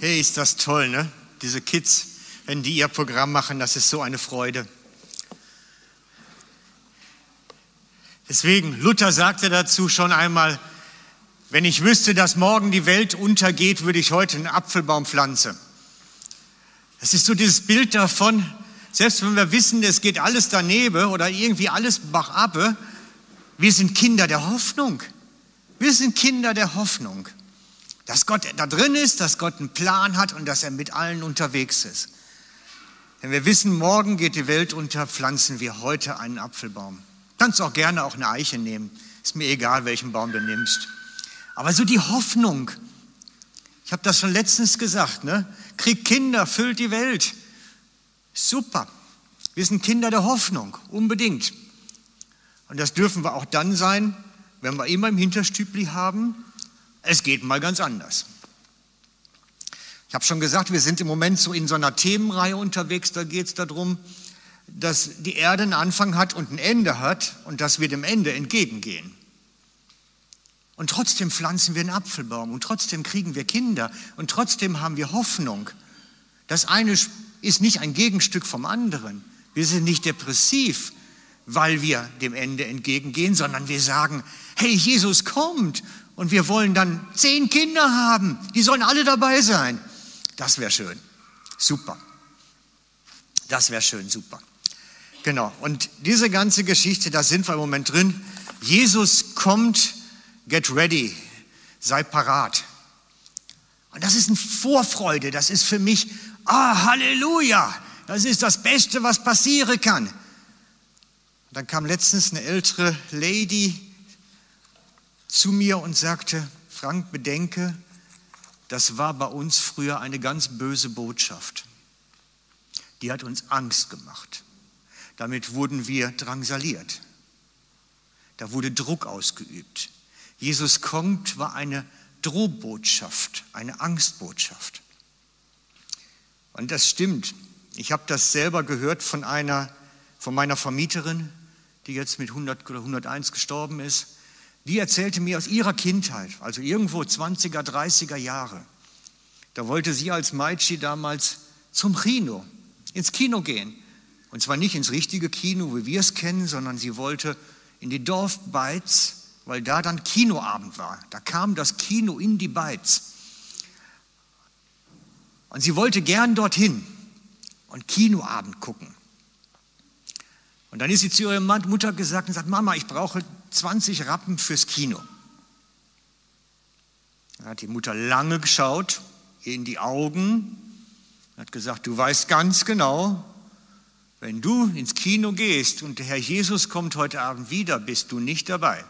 Hey, ist das toll, ne? Diese Kids, wenn die ihr Programm machen, das ist so eine Freude. Deswegen, Luther sagte dazu schon einmal, wenn ich wüsste, dass morgen die Welt untergeht, würde ich heute einen Apfelbaum pflanzen. Das ist so dieses Bild davon, selbst wenn wir wissen, es geht alles daneben oder irgendwie alles bachabe, wir sind Kinder der Hoffnung. Wir sind Kinder der Hoffnung. Dass Gott da drin ist, dass Gott einen Plan hat und dass er mit allen unterwegs ist. Wenn wir wissen, morgen geht die Welt unter, pflanzen wir heute einen Apfelbaum. Kannst auch gerne auch eine Eiche nehmen. Ist mir egal, welchen Baum du nimmst. Aber so die Hoffnung. Ich habe das schon letztens gesagt, ne? Krieg Kinder, füllt die Welt. Super. Wir sind Kinder der Hoffnung, unbedingt. Und das dürfen wir auch dann sein, wenn wir immer im Hinterstübli haben, es geht mal ganz anders. Ich habe schon gesagt, wir sind im Moment so in so einer Themenreihe unterwegs, da geht es darum, dass die Erde einen Anfang hat und ein Ende hat und dass wir dem Ende entgegengehen. Und trotzdem pflanzen wir einen Apfelbaum und trotzdem kriegen wir Kinder und trotzdem haben wir Hoffnung. Das eine ist nicht ein Gegenstück vom anderen. Wir sind nicht depressiv, weil wir dem Ende entgegengehen, sondern wir sagen, hey, Jesus kommt und wir wollen dann zehn Kinder haben, die sollen alle dabei sein. Das wäre schön. Super. Das wäre schön, super. Genau. Und diese ganze Geschichte, da sind wir im Moment drin. Jesus kommt, get ready, sei parat. Und das ist eine Vorfreude, das ist für mich, ah, Halleluja, das ist das Beste, was passieren kann. dann kam letztens eine ältere Lady zu mir und sagte, Frank, bedenke, das war bei uns früher eine ganz böse Botschaft. Die hat uns Angst gemacht. Damit wurden wir drangsaliert. Da wurde Druck ausgeübt. Jesus kommt war eine Drohbotschaft, eine Angstbotschaft. Und das stimmt. Ich habe das selber gehört von einer, von meiner Vermieterin, die jetzt mit 100 oder 101 gestorben ist. Die erzählte mir aus ihrer Kindheit, also irgendwo 20er, 30er Jahre. Da wollte sie als Meitschi damals zum Kino, ins Kino gehen. Und zwar nicht ins richtige Kino, wie wir es kennen, sondern sie wollte in die Dorfbeiz, weil da dann Kinoabend war. Da kam das Kino in die Beiz. Und sie wollte gern dorthin und Kinoabend gucken. Und dann ist sie zu ihrer Mutter gesagt und sagt, Mama, ich brauche 20 Rappen fürs Kino. Da hat die Mutter lange geschaut, ihr in die Augen, hat gesagt, du weißt ganz genau, wenn du ins Kino gehst und der Herr Jesus kommt heute Abend wieder, bist du nicht dabei.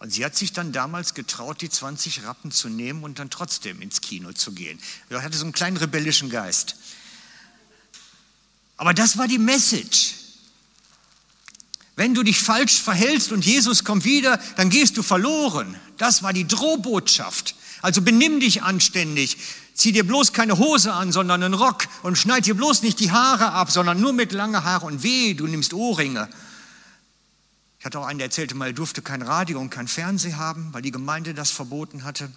Und sie hat sich dann damals getraut, die 20 Rappen zu nehmen und dann trotzdem ins Kino zu gehen. Sie hatte so einen kleinen rebellischen Geist. Aber das war die Message. Wenn du dich falsch verhältst und Jesus kommt wieder, dann gehst du verloren. Das war die Drohbotschaft. Also benimm dich anständig. Zieh dir bloß keine Hose an, sondern einen Rock und schneid dir bloß nicht die Haare ab, sondern nur mit langen Haaren und weh, du nimmst Ohrringe. Ich hatte auch einen, der erzählte mal, er durfte kein Radio und kein Fernsehen haben, weil die Gemeinde das verboten hatte.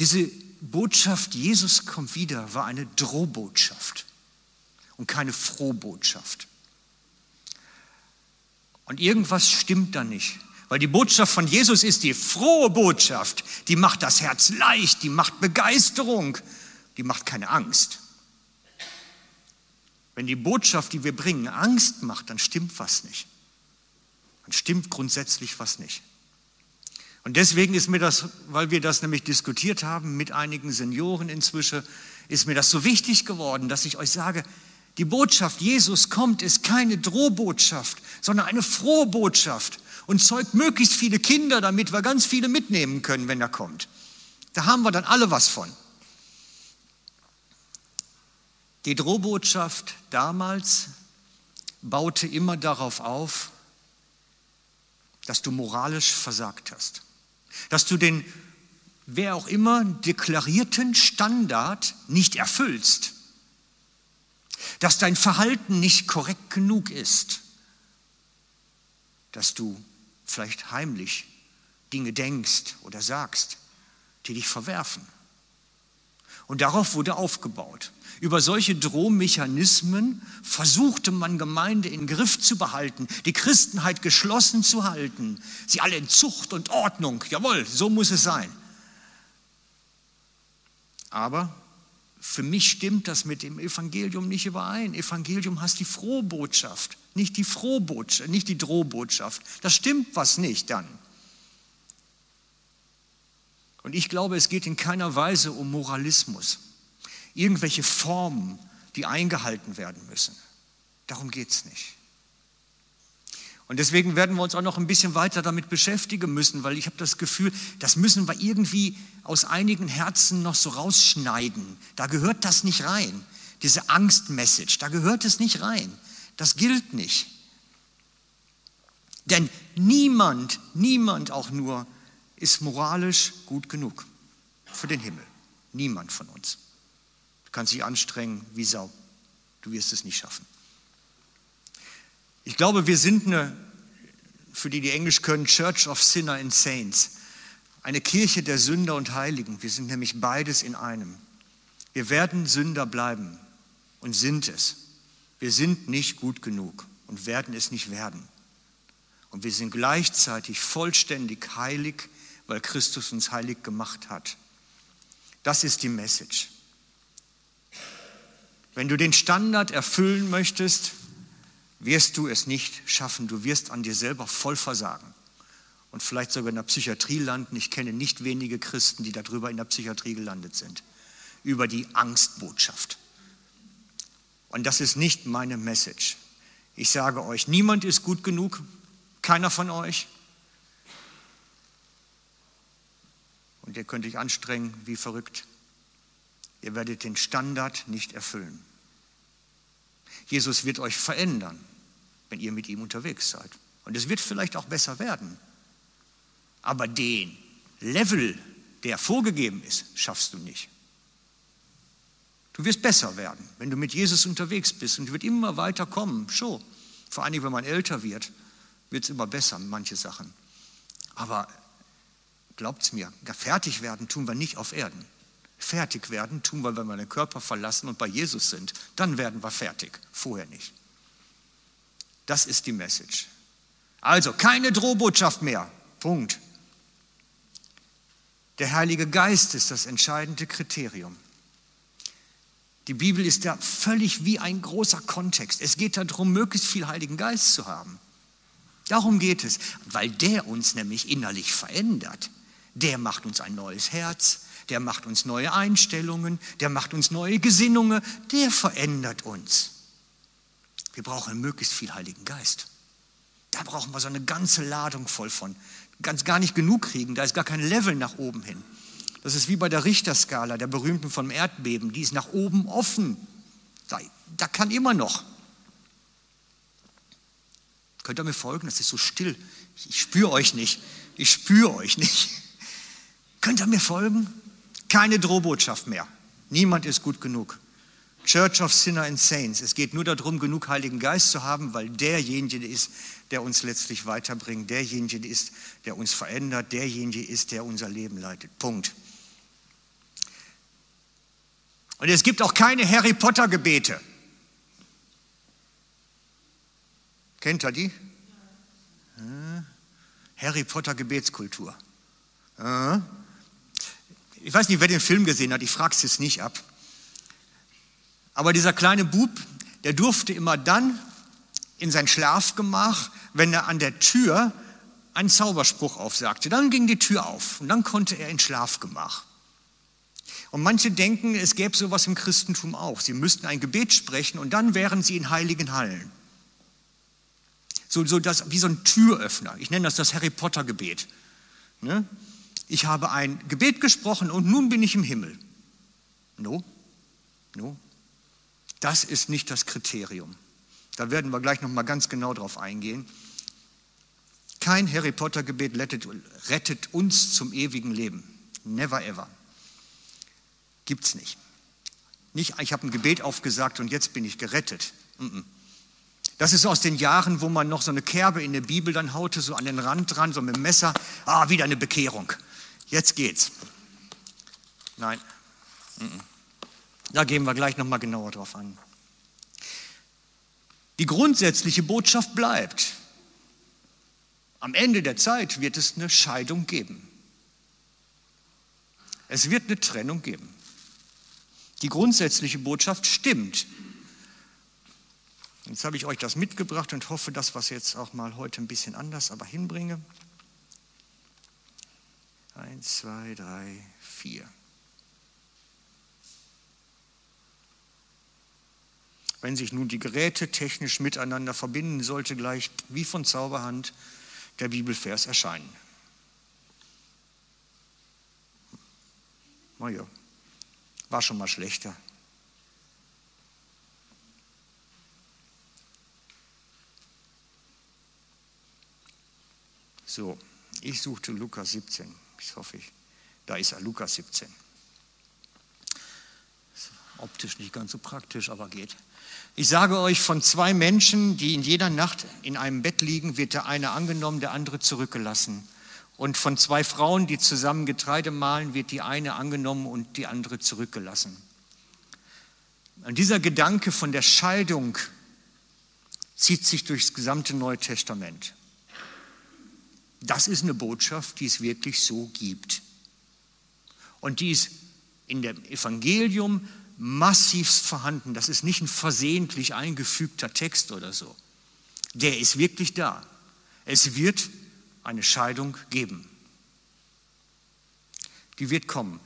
Diese Botschaft, Jesus kommt wieder, war eine Drohbotschaft und keine Frohbotschaft. Und irgendwas stimmt da nicht. Weil die Botschaft von Jesus ist die frohe Botschaft. Die macht das Herz leicht, die macht Begeisterung, die macht keine Angst. Wenn die Botschaft, die wir bringen, Angst macht, dann stimmt was nicht. Dann stimmt grundsätzlich was nicht. Und deswegen ist mir das, weil wir das nämlich diskutiert haben mit einigen Senioren inzwischen, ist mir das so wichtig geworden, dass ich euch sage, die Botschaft, Jesus kommt, ist keine Drohbotschaft, sondern eine frohe Botschaft und zeugt möglichst viele Kinder, damit wir ganz viele mitnehmen können, wenn er kommt. Da haben wir dann alle was von. Die Drohbotschaft damals baute immer darauf auf, dass du moralisch versagt hast, dass du den, wer auch immer, deklarierten Standard nicht erfüllst dass dein Verhalten nicht korrekt genug ist, dass du vielleicht heimlich Dinge denkst oder sagst, die dich verwerfen. Und darauf wurde aufgebaut. Über solche Drohmechanismen versuchte man Gemeinde in Griff zu behalten, die Christenheit geschlossen zu halten, sie alle in Zucht und Ordnung. Jawohl, so muss es sein. Aber für mich stimmt das mit dem Evangelium nicht überein. Evangelium heißt die Frohbotschaft, nicht die Frohbotschaft, nicht die Drohbotschaft. Das stimmt was nicht dann. Und ich glaube, es geht in keiner Weise um Moralismus, irgendwelche Formen, die eingehalten werden müssen. Darum geht es nicht. Und deswegen werden wir uns auch noch ein bisschen weiter damit beschäftigen müssen, weil ich habe das Gefühl, das müssen wir irgendwie aus einigen Herzen noch so rausschneiden. Da gehört das nicht rein. Diese Angstmessage, da gehört es nicht rein. Das gilt nicht. Denn niemand, niemand auch nur ist moralisch gut genug für den Himmel. Niemand von uns. Du kannst dich anstrengen wie Sau. Du wirst es nicht schaffen. Ich glaube, wir sind eine, für die, die Englisch können, Church of Sinner and Saints. Eine Kirche der Sünder und Heiligen. Wir sind nämlich beides in einem. Wir werden Sünder bleiben und sind es. Wir sind nicht gut genug und werden es nicht werden. Und wir sind gleichzeitig vollständig heilig, weil Christus uns heilig gemacht hat. Das ist die Message. Wenn du den Standard erfüllen möchtest, wirst du es nicht schaffen. Du wirst an dir selber voll versagen und vielleicht sogar in der Psychiatrie landen. Ich kenne nicht wenige Christen, die darüber in der Psychiatrie gelandet sind, über die Angstbotschaft. Und das ist nicht meine Message. Ich sage euch, niemand ist gut genug, keiner von euch. Und ihr könnt euch anstrengen wie verrückt. Ihr werdet den Standard nicht erfüllen. Jesus wird euch verändern, wenn ihr mit ihm unterwegs seid. Und es wird vielleicht auch besser werden. Aber den Level, der vorgegeben ist, schaffst du nicht. Du wirst besser werden, wenn du mit Jesus unterwegs bist und wird immer weiter kommen. Schon. Vor allem, wenn man älter wird, wird es immer besser, manche Sachen. Aber glaubt es mir, fertig werden tun wir nicht auf Erden. Fertig werden tun wir, wenn wir den Körper verlassen und bei Jesus sind. Dann werden wir fertig, vorher nicht. Das ist die Message. Also keine Drohbotschaft mehr. Punkt. Der Heilige Geist ist das entscheidende Kriterium. Die Bibel ist da völlig wie ein großer Kontext. Es geht darum, möglichst viel Heiligen Geist zu haben. Darum geht es, weil der uns nämlich innerlich verändert. Der macht uns ein neues Herz, der macht uns neue Einstellungen, der macht uns neue Gesinnungen, der verändert uns. Wir brauchen möglichst viel Heiligen Geist. Da brauchen wir so eine ganze Ladung voll von. Ganz gar nicht genug kriegen, da ist gar kein Level nach oben hin. Das ist wie bei der Richterskala, der berühmten vom Erdbeben, die ist nach oben offen. Da, da kann immer noch. Könnt ihr mir folgen? Das ist so still. Ich spüre euch nicht. Ich spüre euch nicht. Könnt ihr mir folgen? Keine Drohbotschaft mehr. Niemand ist gut genug. Church of Sinner and Saints. Es geht nur darum, genug Heiligen Geist zu haben, weil derjenige ist, der uns letztlich weiterbringt, derjenige ist, der uns verändert, derjenige ist, der unser Leben leitet. Punkt. Und es gibt auch keine Harry Potter Gebete. Kennt ihr die? Harry Potter Gebetskultur ich weiß nicht, wer den Film gesehen hat, ich frage es jetzt nicht ab. Aber dieser kleine Bub, der durfte immer dann in sein Schlafgemach, wenn er an der Tür einen Zauberspruch aufsagte. Dann ging die Tür auf und dann konnte er ins Schlafgemach. Und manche denken, es gäbe sowas im Christentum auch. Sie müssten ein Gebet sprechen und dann wären sie in heiligen Hallen. So, so das, wie so ein Türöffner. Ich nenne das das Harry Potter Gebet. Ne? Ich habe ein Gebet gesprochen und nun bin ich im Himmel. No, no, das ist nicht das Kriterium. Da werden wir gleich noch mal ganz genau drauf eingehen. Kein Harry Potter Gebet rettet, rettet uns zum ewigen Leben. Never ever. Gibt's nicht. Nicht, ich habe ein Gebet aufgesagt und jetzt bin ich gerettet. Das ist aus den Jahren, wo man noch so eine Kerbe in der Bibel dann haute, so an den Rand dran, so mit dem Messer. Ah, wieder eine Bekehrung. Jetzt geht's. Nein. Da gehen wir gleich nochmal genauer drauf an. Die grundsätzliche Botschaft bleibt. Am Ende der Zeit wird es eine Scheidung geben. Es wird eine Trennung geben. Die grundsätzliche Botschaft stimmt. Jetzt habe ich euch das mitgebracht und hoffe, dass wir es jetzt auch mal heute ein bisschen anders aber hinbringe. Eins, zwei, drei, vier. Wenn sich nun die Geräte technisch miteinander verbinden, sollte gleich wie von Zauberhand der Bibelvers erscheinen. Naja, war schon mal schlechter. So, ich suchte Lukas 17. Ich hoffe, ich, da ist er, Lukas 17. Optisch nicht ganz so praktisch, aber geht. Ich sage euch, von zwei Menschen, die in jeder Nacht in einem Bett liegen, wird der eine angenommen, der andere zurückgelassen. Und von zwei Frauen, die zusammen Getreide mahlen, wird die eine angenommen und die andere zurückgelassen. Und dieser Gedanke von der Scheidung zieht sich durchs gesamte Neue Testament. Das ist eine Botschaft, die es wirklich so gibt. Und die ist in dem Evangelium massivst vorhanden. Das ist nicht ein versehentlich eingefügter Text oder so. Der ist wirklich da. Es wird eine Scheidung geben. Die wird kommen.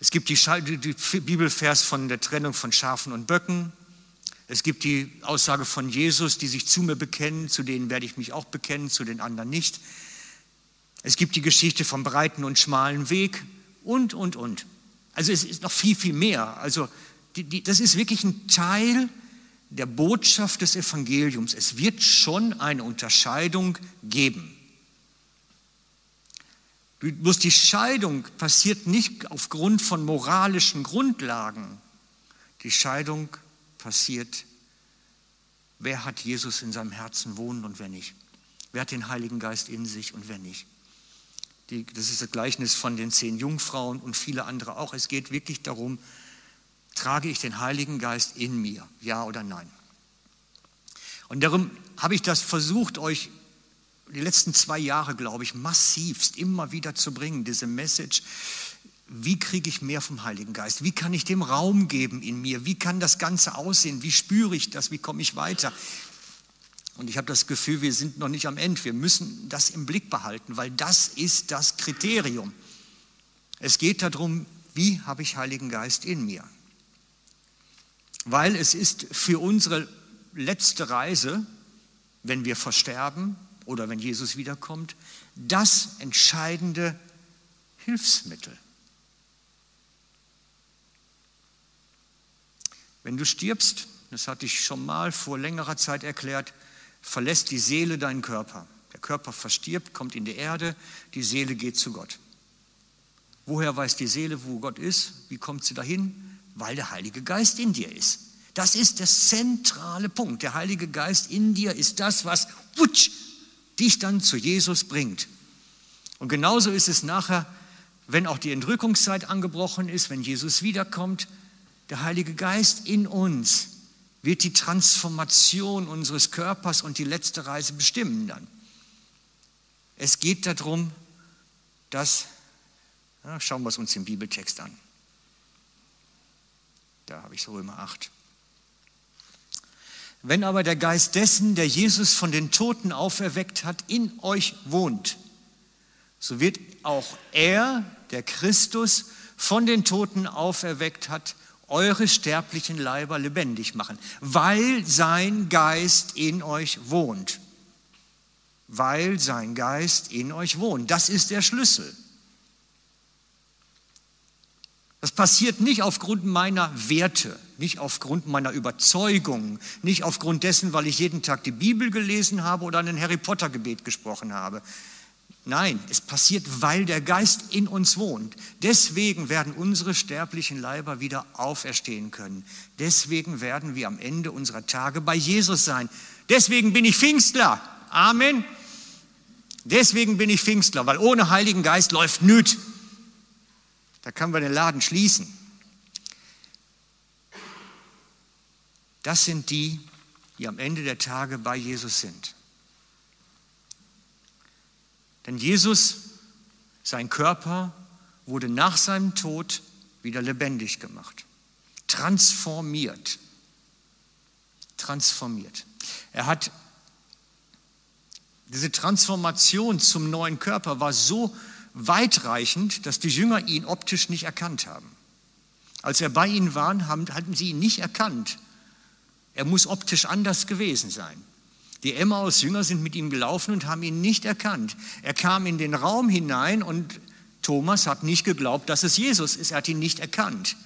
Es gibt die, die Bibelvers von der Trennung von Schafen und Böcken. Es gibt die Aussage von Jesus, die sich zu mir bekennen, zu denen werde ich mich auch bekennen, zu den anderen nicht. Es gibt die Geschichte vom breiten und schmalen Weg und, und, und. Also es ist noch viel, viel mehr. Also die, die, das ist wirklich ein Teil der Botschaft des Evangeliums. Es wird schon eine Unterscheidung geben. Bloß die Scheidung passiert nicht aufgrund von moralischen Grundlagen. Die Scheidung passiert, wer hat Jesus in seinem Herzen wohnen und wer nicht. Wer hat den Heiligen Geist in sich und wer nicht. Die, das ist das Gleichnis von den zehn Jungfrauen und viele andere auch. Es geht wirklich darum, trage ich den Heiligen Geist in mir, ja oder nein? Und darum habe ich das versucht, euch die letzten zwei Jahre, glaube ich, massivst immer wieder zu bringen, diese Message. Wie kriege ich mehr vom Heiligen Geist? Wie kann ich dem Raum geben in mir? Wie kann das Ganze aussehen? Wie spüre ich das? Wie komme ich weiter? Und ich habe das Gefühl, wir sind noch nicht am Ende. Wir müssen das im Blick behalten, weil das ist das Kriterium. Es geht darum, wie habe ich Heiligen Geist in mir? Weil es ist für unsere letzte Reise, wenn wir versterben oder wenn Jesus wiederkommt, das entscheidende Hilfsmittel. Wenn du stirbst, das hatte ich schon mal vor längerer Zeit erklärt, verlässt die Seele deinen Körper. Der Körper verstirbt, kommt in die Erde, die Seele geht zu Gott. Woher weiß die Seele, wo Gott ist? Wie kommt sie dahin? Weil der Heilige Geist in dir ist. Das ist der zentrale Punkt. Der Heilige Geist in dir ist das, was wutsch, dich dann zu Jesus bringt. Und genauso ist es nachher, wenn auch die Entrückungszeit angebrochen ist, wenn Jesus wiederkommt, der Heilige Geist in uns wird die Transformation unseres Körpers und die letzte Reise bestimmen dann. Es geht darum, dass, ja, schauen wir es uns im Bibeltext an. Da habe ich Römer 8. Wenn aber der Geist dessen, der Jesus von den Toten auferweckt hat, in euch wohnt, so wird auch er, der Christus, von den Toten auferweckt hat, eure sterblichen Leiber lebendig machen, weil sein Geist in euch wohnt. Weil sein Geist in euch wohnt. Das ist der Schlüssel. Das passiert nicht aufgrund meiner Werte, nicht aufgrund meiner Überzeugungen, nicht aufgrund dessen, weil ich jeden Tag die Bibel gelesen habe oder ein Harry Potter Gebet gesprochen habe. Nein, es passiert, weil der Geist in uns wohnt. Deswegen werden unsere sterblichen Leiber wieder auferstehen können. Deswegen werden wir am Ende unserer Tage bei Jesus sein. Deswegen bin ich Pfingstler. Amen. Deswegen bin ich Pfingstler, weil ohne Heiligen Geist läuft nüt. Da können wir den Laden schließen. Das sind die, die am Ende der Tage bei Jesus sind. Denn Jesus, sein Körper, wurde nach seinem Tod wieder lebendig gemacht, transformiert. Transformiert. Er hat diese Transformation zum neuen Körper war so weitreichend, dass die Jünger ihn optisch nicht erkannt haben. Als er bei ihnen war, hatten sie ihn nicht erkannt. Er muss optisch anders gewesen sein. Die Emmaus-Jünger sind mit ihm gelaufen und haben ihn nicht erkannt. Er kam in den Raum hinein und Thomas hat nicht geglaubt, dass es Jesus ist. Er hat ihn nicht erkannt.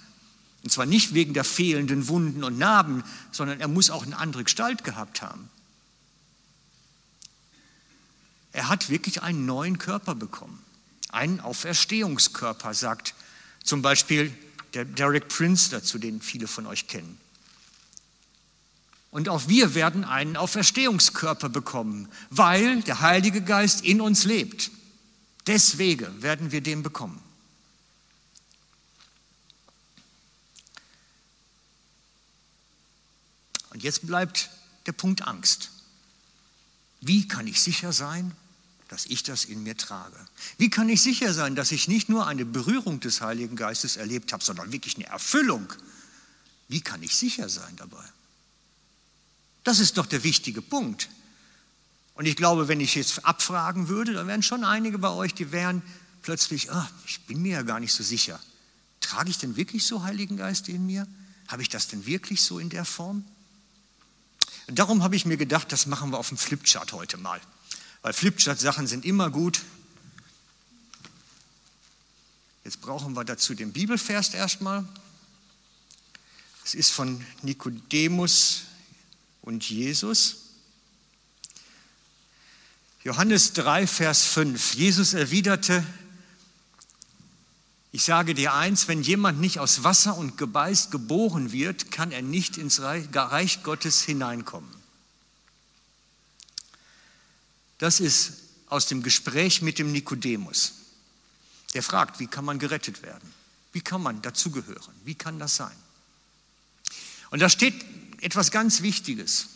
Und zwar nicht wegen der fehlenden Wunden und Narben, sondern er muss auch eine andere Gestalt gehabt haben. Er hat wirklich einen neuen Körper bekommen. Einen Auferstehungskörper, sagt zum Beispiel der Derek Prince dazu, den viele von euch kennen. Und auch wir werden einen Auferstehungskörper bekommen, weil der Heilige Geist in uns lebt. Deswegen werden wir den bekommen. Und jetzt bleibt der Punkt Angst. Wie kann ich sicher sein, dass ich das in mir trage? Wie kann ich sicher sein, dass ich nicht nur eine Berührung des Heiligen Geistes erlebt habe, sondern wirklich eine Erfüllung? Wie kann ich sicher sein dabei? Das ist doch der wichtige Punkt. Und ich glaube, wenn ich jetzt abfragen würde, dann wären schon einige bei euch, die wären plötzlich, oh, ich bin mir ja gar nicht so sicher. Trage ich denn wirklich so Heiligen Geist in mir? Habe ich das denn wirklich so in der Form? Und darum habe ich mir gedacht, das machen wir auf dem Flipchart heute mal. Weil Flipchart-Sachen sind immer gut. Jetzt brauchen wir dazu den Bibelvers erstmal. Es ist von Nikodemus und Jesus. Johannes 3, Vers 5. Jesus erwiderte, ich sage dir eins, wenn jemand nicht aus Wasser und Gebeist geboren wird, kann er nicht ins Reich Gottes hineinkommen. Das ist aus dem Gespräch mit dem Nikodemus. Der fragt, wie kann man gerettet werden? Wie kann man dazugehören? Wie kann das sein? Und da steht etwas ganz Wichtiges,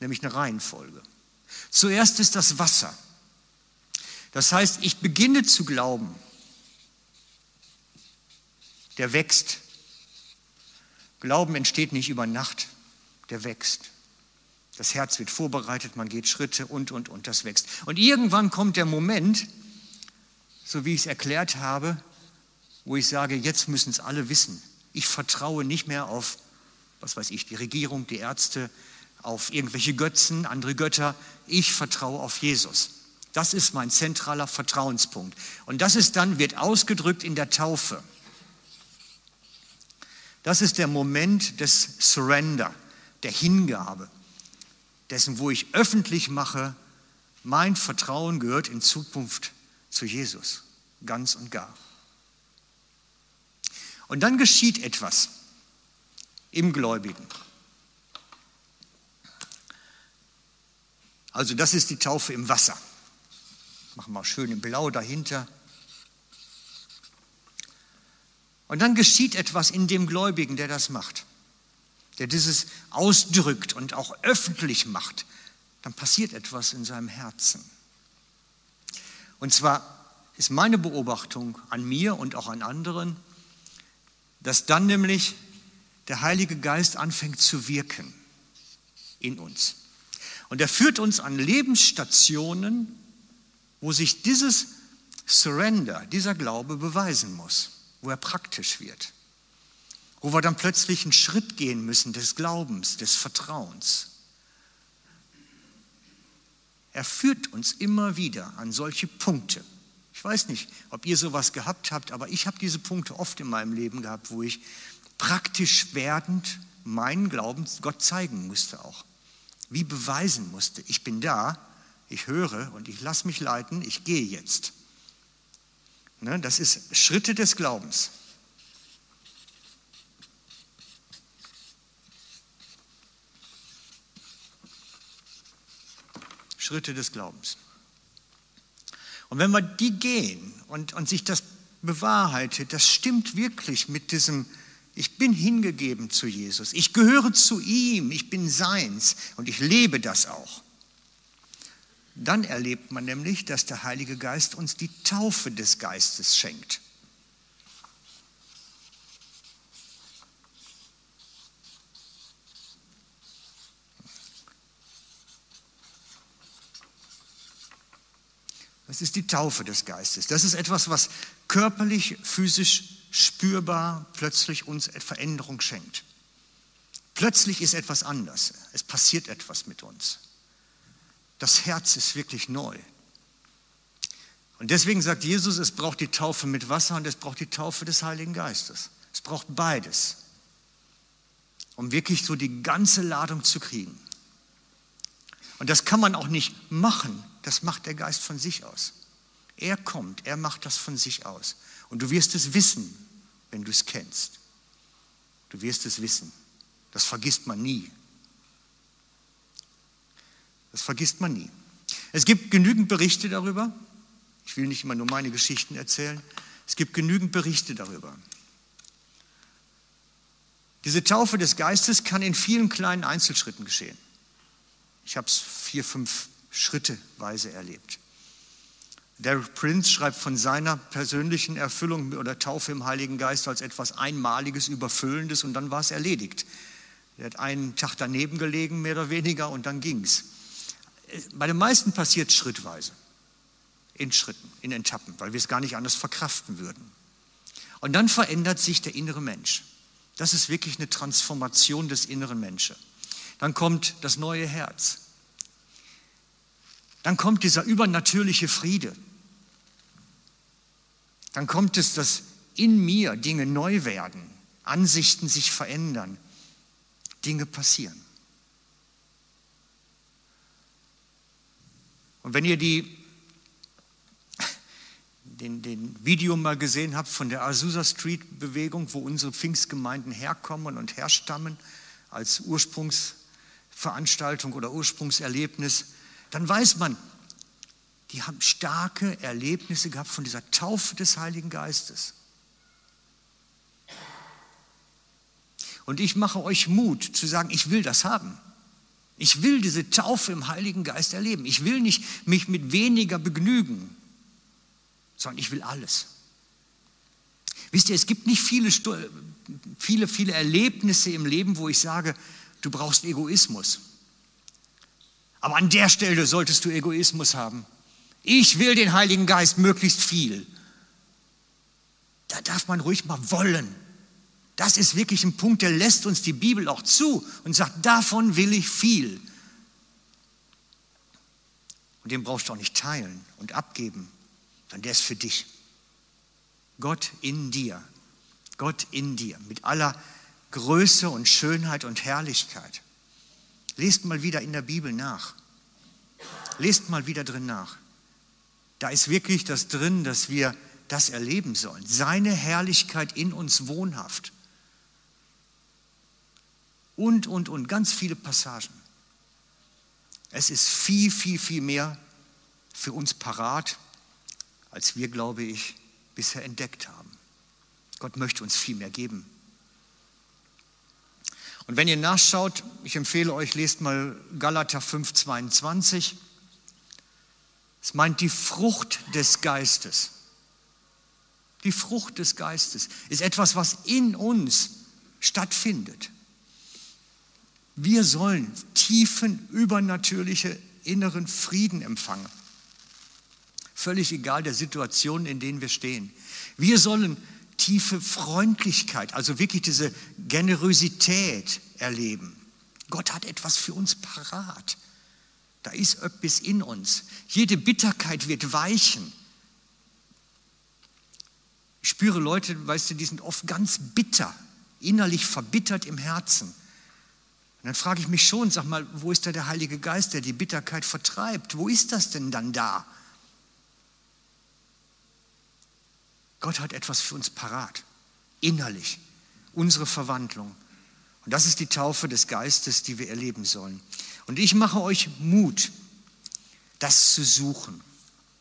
nämlich eine Reihenfolge. Zuerst ist das Wasser. Das heißt, ich beginne zu glauben, der wächst. Glauben entsteht nicht über Nacht, der wächst. Das Herz wird vorbereitet, man geht Schritte und, und, und, das wächst. Und irgendwann kommt der Moment, so wie ich es erklärt habe, wo ich sage, jetzt müssen es alle wissen. Ich vertraue nicht mehr auf was weiß ich, die Regierung, die Ärzte, auf irgendwelche Götzen, andere Götter. Ich vertraue auf Jesus. Das ist mein zentraler Vertrauenspunkt. Und das ist dann, wird ausgedrückt in der Taufe. Das ist der Moment des Surrender, der Hingabe, dessen, wo ich öffentlich mache, mein Vertrauen gehört in Zukunft zu Jesus, ganz und gar. Und dann geschieht etwas im Gläubigen. Also das ist die Taufe im Wasser. Machen wir schön in Blau dahinter. Und dann geschieht etwas in dem Gläubigen, der das macht, der dieses ausdrückt und auch öffentlich macht. Dann passiert etwas in seinem Herzen. Und zwar ist meine Beobachtung an mir und auch an anderen, dass dann nämlich der Heilige Geist anfängt zu wirken in uns. Und er führt uns an Lebensstationen, wo sich dieses Surrender, dieser Glaube beweisen muss, wo er praktisch wird, wo wir dann plötzlich einen Schritt gehen müssen des Glaubens, des Vertrauens. Er führt uns immer wieder an solche Punkte. Ich weiß nicht, ob ihr sowas gehabt habt, aber ich habe diese Punkte oft in meinem Leben gehabt, wo ich praktisch werdend meinen Glauben Gott zeigen musste auch. Wie beweisen musste, ich bin da, ich höre und ich lasse mich leiten, ich gehe jetzt. Ne, das ist Schritte des Glaubens. Schritte des Glaubens. Und wenn wir die gehen und, und sich das bewahrheitet, das stimmt wirklich mit diesem, ich bin hingegeben zu Jesus, ich gehöre zu ihm, ich bin seins und ich lebe das auch. Dann erlebt man nämlich, dass der Heilige Geist uns die Taufe des Geistes schenkt. Das ist die Taufe des Geistes. Das ist etwas, was körperlich, physisch, spürbar plötzlich uns Veränderung schenkt. Plötzlich ist etwas anders. Es passiert etwas mit uns. Das Herz ist wirklich neu. Und deswegen sagt Jesus, es braucht die Taufe mit Wasser und es braucht die Taufe des Heiligen Geistes. Es braucht beides, um wirklich so die ganze Ladung zu kriegen. Und das kann man auch nicht machen, das macht der Geist von sich aus. Er kommt, er macht das von sich aus. Und du wirst es wissen, wenn du es kennst. Du wirst es wissen. Das vergisst man nie. Das vergisst man nie. Es gibt genügend Berichte darüber. Ich will nicht immer nur meine Geschichten erzählen. Es gibt genügend Berichte darüber. Diese Taufe des Geistes kann in vielen kleinen Einzelschritten geschehen. Ich habe es vier, fünf schritteweise erlebt. Derek Prince schreibt von seiner persönlichen Erfüllung oder Taufe im Heiligen Geist als etwas Einmaliges, Überfüllendes und dann war es erledigt. Er hat einen Tag daneben gelegen, mehr oder weniger, und dann ging es. Bei den meisten passiert es schrittweise, in Schritten, in Etappen, weil wir es gar nicht anders verkraften würden. Und dann verändert sich der innere Mensch. Das ist wirklich eine Transformation des inneren Menschen. Dann kommt das neue Herz. Dann kommt dieser übernatürliche Friede. Dann kommt es, dass in mir Dinge neu werden, Ansichten sich verändern, Dinge passieren. Und wenn ihr die, den, den Video mal gesehen habt von der Azusa Street Bewegung, wo unsere Pfingstgemeinden herkommen und herstammen als Ursprungsveranstaltung oder Ursprungserlebnis, dann weiß man, die haben starke Erlebnisse gehabt von dieser Taufe des Heiligen Geistes. Und ich mache euch Mut zu sagen, ich will das haben. Ich will diese Taufe im Heiligen Geist erleben. Ich will nicht mich mit weniger begnügen, sondern ich will alles. Wisst ihr, es gibt nicht viele, viele, viele Erlebnisse im Leben, wo ich sage, du brauchst Egoismus. Aber an der Stelle solltest du Egoismus haben. Ich will den Heiligen Geist möglichst viel. Da darf man ruhig mal wollen. Das ist wirklich ein Punkt, der lässt uns die Bibel auch zu und sagt, davon will ich viel. Und den brauchst du auch nicht teilen und abgeben, sondern der ist für dich. Gott in dir. Gott in dir. Mit aller Größe und Schönheit und Herrlichkeit. Lest mal wieder in der Bibel nach. Lest mal wieder drin nach. Da ist wirklich das drin, dass wir das erleben sollen. Seine Herrlichkeit in uns wohnhaft. Und, und, und, ganz viele Passagen. Es ist viel, viel, viel mehr für uns parat, als wir, glaube ich, bisher entdeckt haben. Gott möchte uns viel mehr geben. Und wenn ihr nachschaut, ich empfehle euch, lest mal Galater 5, 22. Es meint die Frucht des Geistes. Die Frucht des Geistes ist etwas, was in uns stattfindet. Wir sollen tiefen, übernatürliche inneren Frieden empfangen. Völlig egal der Situation, in denen wir stehen. Wir sollen tiefe Freundlichkeit, also wirklich diese Generosität erleben. Gott hat etwas für uns parat. Da ist etwas in uns. Jede Bitterkeit wird weichen. Ich spüre Leute, weißt du, die sind oft ganz bitter, innerlich verbittert im Herzen. Und dann frage ich mich schon, sag mal, wo ist da der Heilige Geist, der die Bitterkeit vertreibt? Wo ist das denn dann da? Gott hat etwas für uns parat, innerlich, unsere Verwandlung. Und das ist die Taufe des Geistes, die wir erleben sollen. Und ich mache euch Mut, das zu suchen,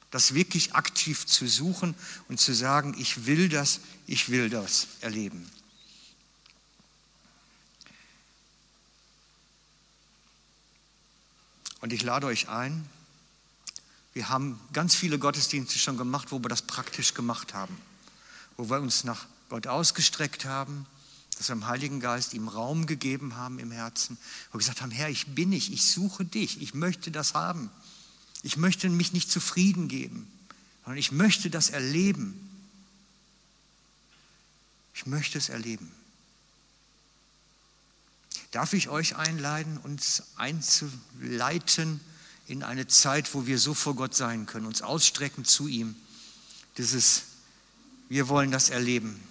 das wirklich aktiv zu suchen und zu sagen, ich will das, ich will das erleben. Und ich lade euch ein, wir haben ganz viele Gottesdienste schon gemacht, wo wir das praktisch gemacht haben, wo wir uns nach Gott ausgestreckt haben, dass wir im Heiligen Geist ihm Raum gegeben haben im Herzen, wo wir gesagt haben, Herr, ich bin ich, ich suche dich, ich möchte das haben. Ich möchte mich nicht zufrieden geben, sondern ich möchte das erleben. Ich möchte es erleben. Darf ich euch einladen, uns einzuleiten in eine Zeit, wo wir so vor Gott sein können, uns ausstrecken zu ihm. Dieses, wir wollen das erleben.